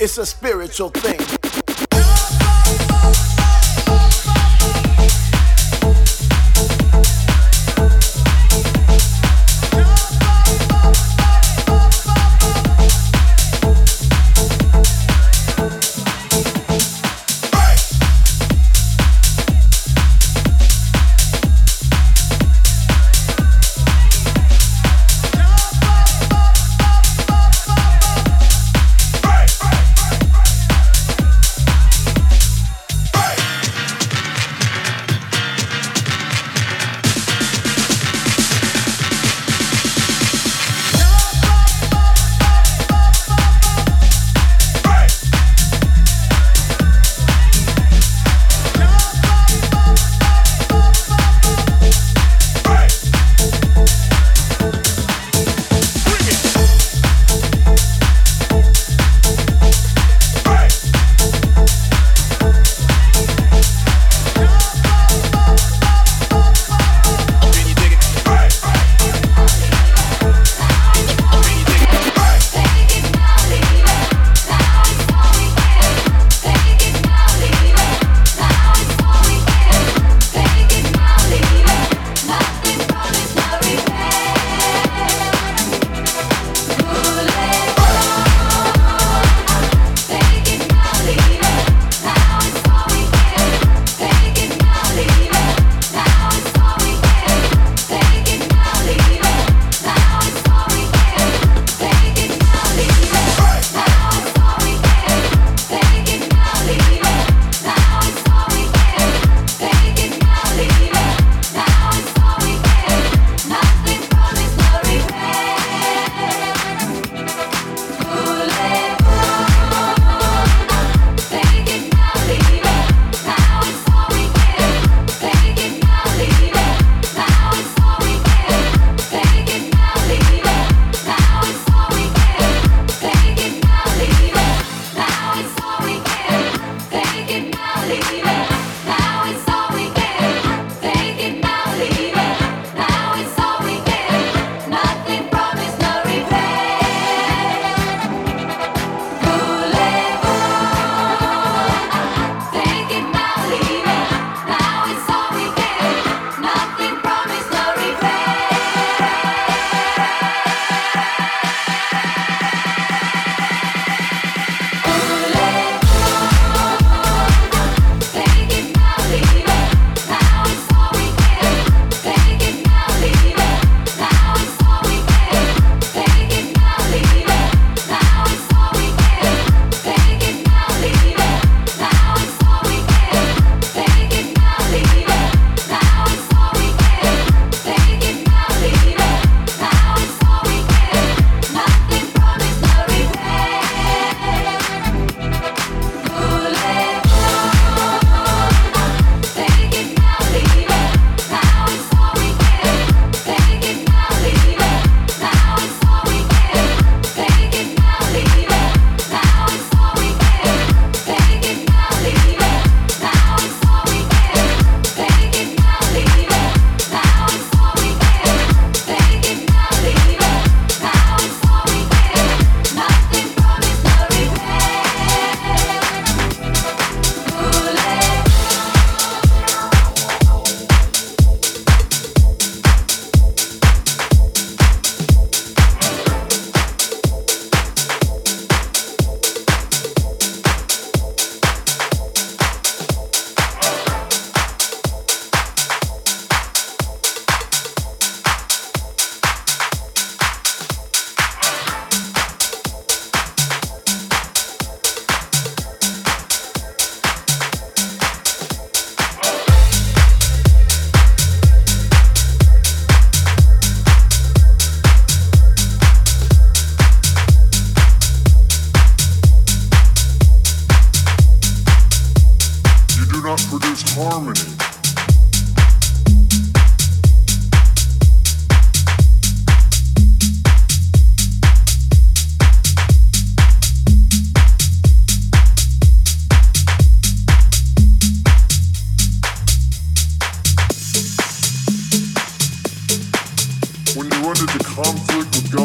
It's a spiritual thing.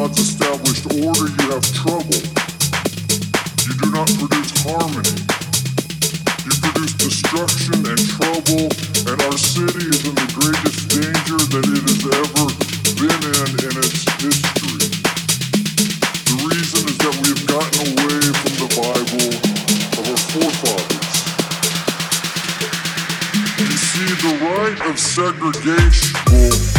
not established order, you have trouble. You do not produce harmony. You produce destruction and trouble, and our city is in the greatest danger that it has ever been in in its history. The reason is that we have gotten away from the Bible of our forefathers. You see, the right of segregation